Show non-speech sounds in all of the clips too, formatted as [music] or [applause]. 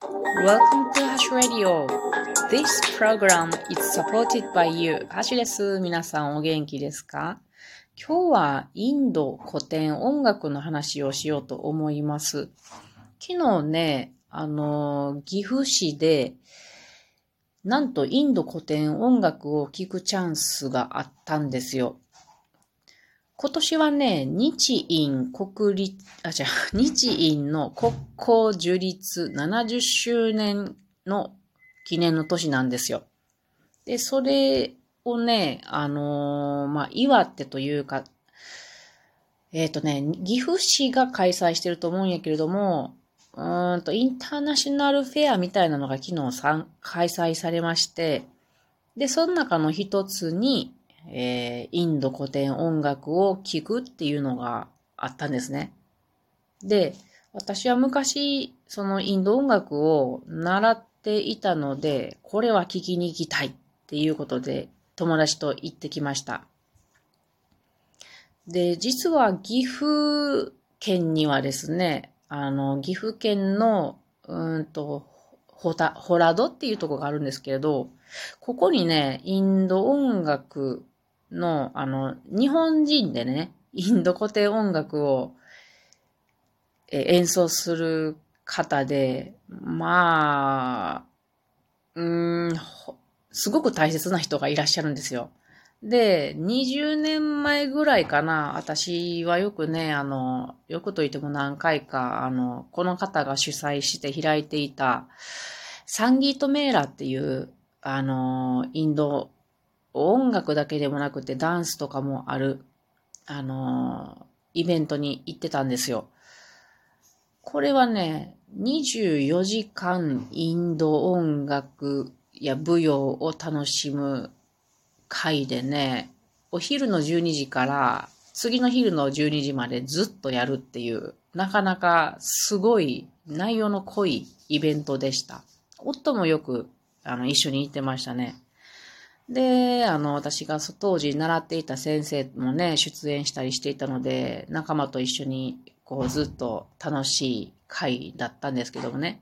Welcome to Hash Radio. This program is supported by you. ハシです。皆さんお元気ですか?今日はインド古典音楽の話をしようと思います。昨日ね、あの、岐阜市で、なんとインド古典音楽を聴くチャンスがあったんですよ。今年はね、日印国立、あ、じゃ [laughs] 日印の国交樹立70周年の記念の年なんですよ。で、それをね、あのー、まあ、岩手というか、えっ、ー、とね、岐阜市が開催してると思うんやけれども、うんと、インターナショナルフェアみたいなのが昨日開催されまして、で、その中の一つに、えー、インド古典音楽を聴くっていうのがあったんですね。で、私は昔、そのインド音楽を習っていたので、これは聴きに行きたいっていうことで友達と行ってきました。で、実は岐阜県にはですね、あの、岐阜県の、うんと、ホタ、ホラドっていうとこがあるんですけれど、ここにね、インド音楽の、あの、日本人でね、インド古典音楽を演奏する方で、まあ、うん、すごく大切な人がいらっしゃるんですよ。で、20年前ぐらいかな、私はよくね、あの、よくと言っても何回か、あの、この方が主催して開いていた、サンギートメーラっていう、あの、インド音楽だけでもなくてダンスとかもある、あのイベントに行ってたんですよ。これはね、24時間インド音楽や舞踊を楽しむ会でね、お昼の12時から次の昼の12時までずっとやるっていう、なかなかすごい内容の濃いイベントでした。夫もよくあの一緒に行ってましたね。で、あの、私が当時習っていた先生もね、出演したりしていたので、仲間と一緒に、こう、ずっと楽しい会だったんですけどもね。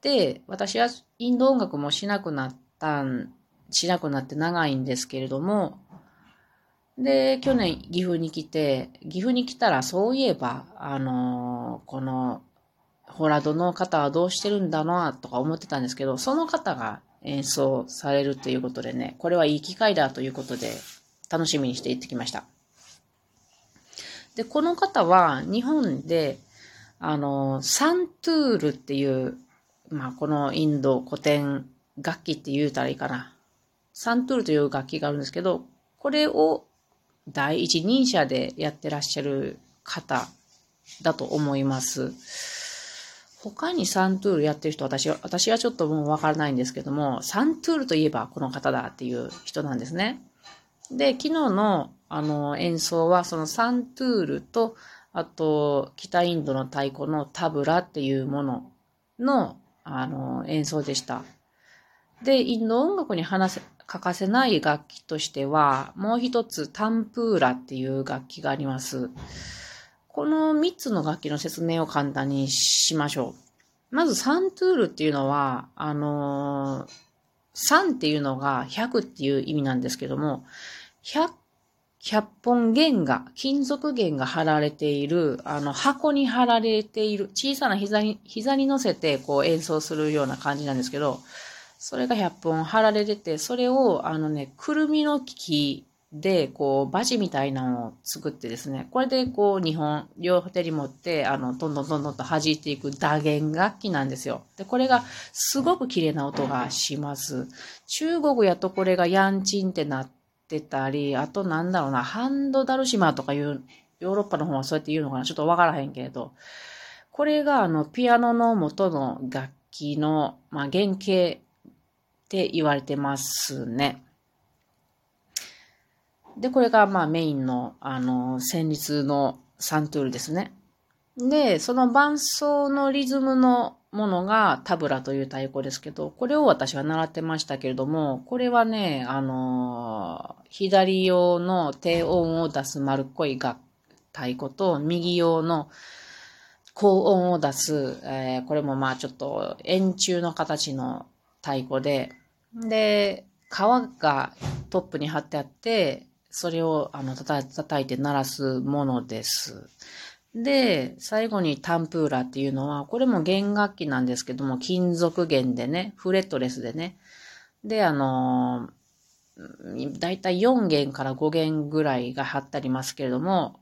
で、私はインド音楽もしなくなったん、しなくなって長いんですけれども、で、去年岐阜に来て、岐阜に来たらそういえば、あのこの、ホラドの方はどうしてるんだなとか思ってたんですけど、その方が演奏されるということでね、これはいい機会だということで、楽しみにして行ってきました。で、この方は日本で、あの、サントゥールっていう、まあ、このインド古典楽器って言うたらいいかな。サントゥールという楽器があるんですけど、これを第一人者でやってらっしゃる方だと思います。他にサントゥールやってる人、私は、私はちょっともうわからないんですけども、サントゥールといえばこの方だっていう人なんですね。で、昨日のあの演奏はそのサントゥールと、あと、北インドの太鼓のタブラっていうもののあの演奏でした。で、インド音楽に話せ、欠かせない楽器としては、もう一つタンプーラっていう楽器があります。この3つの楽器の説明を簡単にしましょう。まずサントゥールっていうのは、あのー、3っていうのが100っていう意味なんですけども、100 100本弦が、金属弦が貼られている、あの、箱に貼られている、小さな膝に、膝に乗せて、こう演奏するような感じなんですけど、それが100本貼られてて、それを、あのね、くるみの木で、こう、バジみたいなのを作ってですね、これでこう、日本、両手に持って、あの、どんどんどんどんと弾いていく打弦楽器なんですよ。で、これがすごく綺麗な音がします。中国やとこれがヤンチンってなってたり、あとなんだろうな、ハンドダルシマとかいう、ヨーロッパの方はそうやって言うのかなちょっとわからへんけれど、これがあの、ピアノの元の楽器の、まあ、原型って言われてますね。で、これがまあメインの、あの、旋律のサントゥールですね。で、その伴奏のリズムのものがタブラという太鼓ですけど、これを私は習ってましたけれども、これはね、あの、左用の低音を出す丸っこい楽太鼓と、右用の高音を出す、えー、これもまあちょっと円柱の形の太鼓で、で、皮がトップに貼ってあって、それをあの叩いて鳴らすものです。で、最後にタンプーラっていうのは、これも弦楽器なんですけども、金属弦でね、フレットレスでね。で、あのだいたい4弦から5弦ぐらいが貼ってありますけれども、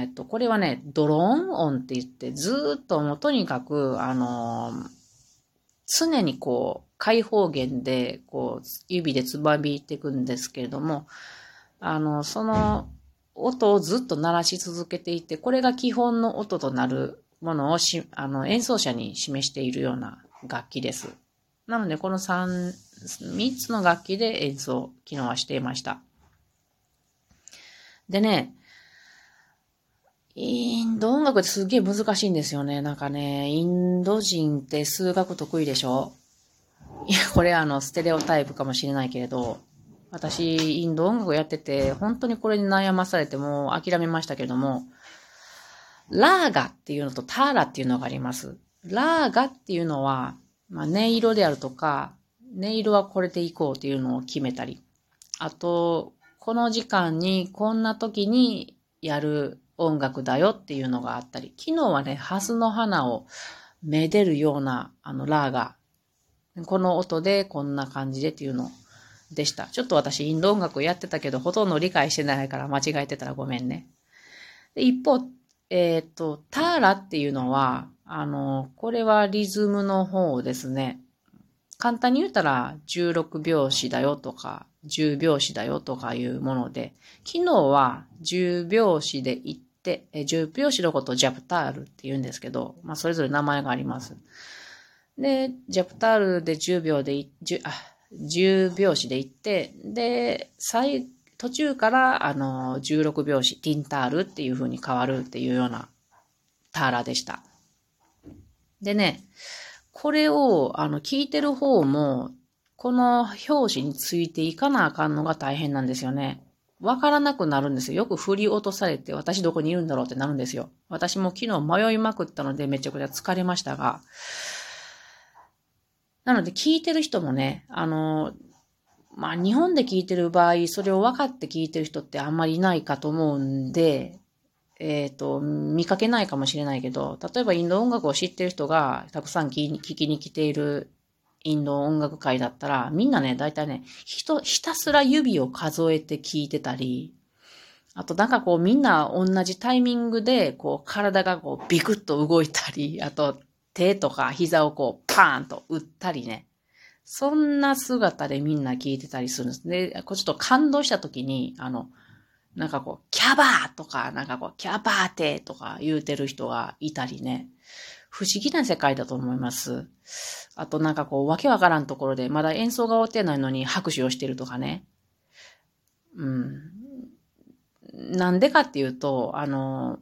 えっと、これはね、ドローン音って言って、ずっともうとにかく、あの常にこう、開放弦で、こう、指でつばびいていくんですけれども、あの、その音をずっと鳴らし続けていて、これが基本の音となるものをし、あの、演奏者に示しているような楽器です。なので、この3、3つの楽器で演奏、機能はしていました。でね、インド音楽ってすげえ難しいんですよね。なんかね、インド人って数学得意でしょ？いや、これあの、ステレオタイプかもしれないけれど、私、インド音楽をやってて、本当にこれに悩まされても諦めましたけども、ラーガっていうのとターラっていうのがあります。ラーガっていうのは、まあ、音色であるとか、音色はこれでいこうっていうのを決めたり、あと、この時間にこんな時にやる音楽だよっていうのがあったり、昨日はね、ハスの花をめでるような、あの、ラーガ。この音でこんな感じでっていうのでした。ちょっと私インド音楽やってたけど、ほとんど理解してないから間違えてたらごめんね。で一方、えっ、ー、と、ターラっていうのは、あの、これはリズムの方ですね。簡単に言ったら16拍子だよとか、10拍子だよとかいうもので、昨日は10拍子で行って、10拍子のことをジャプタールって言うんですけど、まあそれぞれ名前があります。で、ジャプタールで10秒で、10, あ10拍子で行って、で、最、途中から、あの、16拍子、ティンタールっていう風に変わるっていうようなターラでした。でね、これを、あの、聞いてる方も、この表紙についていかなあかんのが大変なんですよね。わからなくなるんですよ。よく振り落とされて、私どこにいるんだろうってなるんですよ。私も昨日迷いまくったのでめちゃくちゃ疲れましたが、なので聞いてる人もね、あの、まあ日本で聞いてる場合、それを分かって聞いてる人ってあんまりいないかと思うんで、えっ、ー、と、見かけないかもしれないけど、例えばインド音楽を知ってる人がたくさん聞きに来ているインド音楽会だったら、みんなね、だいたいね、人、ひたすら指を数えて聞いてたり、あとなんかこうみんな同じタイミングで、こう体がこうビクッと動いたり、あと手とか膝をこうパーンと打ったりね。そんな姿でみんな聞いてたりするんです。で、こうちょっと感動した時に、あの、なんかこう、キャバーとか、なんかこう、キャバーテとか言うてる人がいたりね。不思議な世界だと思います。あとなんかこう、わけわからんところで、まだ演奏が終わってないのに拍手をしてるとかね。うん。なんでかっていうと、あの、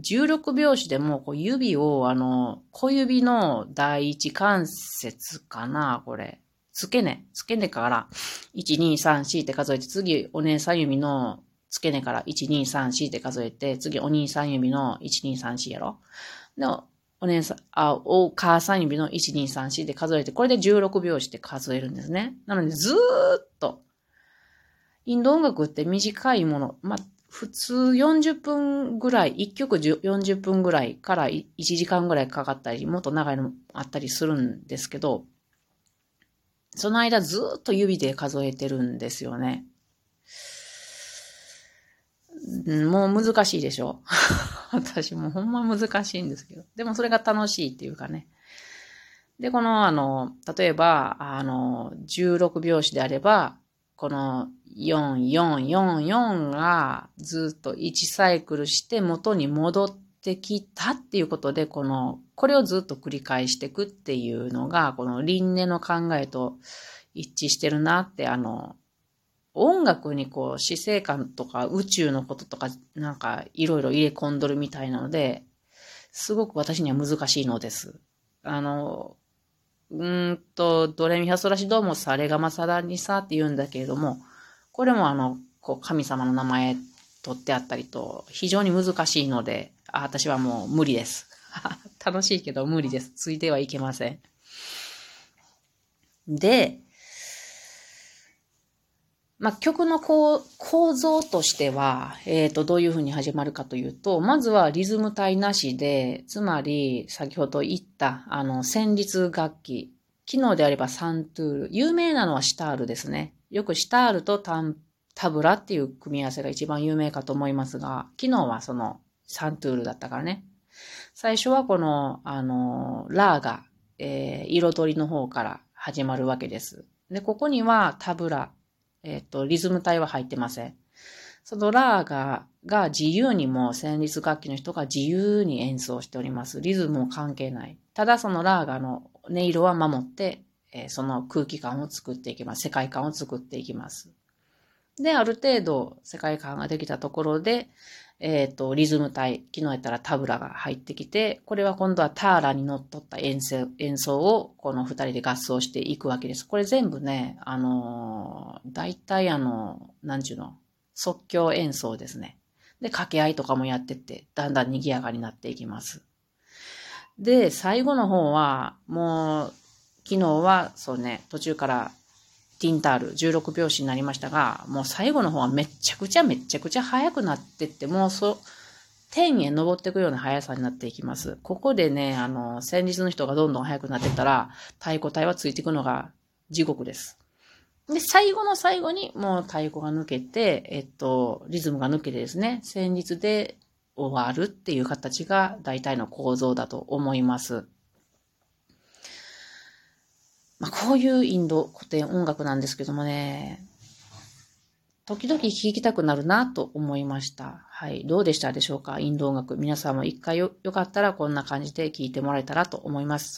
16拍子でもこう指を、あの、小指の第一関節かな、これ。付け根。付け根から、1、2、3、4って数えて、次、お姉さん指の付け根から、1、2、3、4って数えて、次、お兄さん指の1、2、3、4やろ。で、お姉さん、あ、お母さん指の1、2、3、4って数えて、これで16拍子って数えるんですね。なので、ずーっと、インド音楽って短いもの、まあ、普通40分ぐらい、1曲40分ぐらいから1時間ぐらいかかったり、もっと長いのもあったりするんですけど、その間ずっと指で数えてるんですよね。もう難しいでしょ [laughs] 私もほんま難しいんですけど。でもそれが楽しいっていうかね。で、このあの、例えば、あの、16拍子であれば、この4444がずっと1サイクルして元に戻ってきたっていうことで、この、これをずっと繰り返していくっていうのが、この輪廻の考えと一致してるなって、あの、音楽にこう、死生観とか宇宙のこととか、なんかいろいろ入れ込んどるみたいなので、すごく私には難しいのです。あの、うんと、ドレミファソラシドーモサレガマサダニサって言うんだけれども、これもあの、こう、神様の名前取ってあったりと、非常に難しいので、あ私はもう無理です。[laughs] 楽しいけど無理です。ついてはいけません。で、まあ、曲の構構造としては、えっ、ー、と、どういうふうに始まるかというと、まずはリズム体なしで、つまり、先ほど言った、あの、旋律楽器。機能であればサントゥール。有名なのはシタールですね。よくシタールとタン、タブラっていう組み合わせが一番有名かと思いますが、機能はそのサントゥールだったからね。最初はこの、あの、ラーが、えー、彩りの方から始まるわけです。で、ここにはタブラ、えっ、ー、と、リズム体は入ってません。そのラーガが自由にも旋律楽器の人が自由に演奏しております。リズムも関係ない。ただそのラーガの音色は守って、えー、その空気感を作っていきます。世界観を作っていきます。で、ある程度世界観ができたところで、えっ、ー、と、リズム体、昨日やったらタブラが入ってきて、これは今度はターラに乗っ取った演奏演奏をこの二人で合奏していくわけです。これ全部ね、あのー、大体あの、なんちゅうの、即興演奏ですね。で、掛け合いとかもやってって、だんだん賑やかになっていきます。で、最後の方は、もう、昨日は、そうね、途中からティンタール、16拍子になりましたが、もう最後の方はめっちゃくちゃめっちゃくちゃ速くなってって、もうそ、天へ登っていくような速さになっていきます。ここでね、あの、先日の人がどんどん速くなってったら、太鼓隊はついていくのが地獄です。で、最後の最後にもう太鼓が抜けて、えっと、リズムが抜けてですね、旋律で終わるっていう形が大体の構造だと思います。まあ、こういうインド古典音楽なんですけどもね、時々聴きたくなるなと思いました。はい。どうでしたでしょうか？インド音楽。皆さんも一回よよかったらこんな感じで聴いてもらえたらと思います。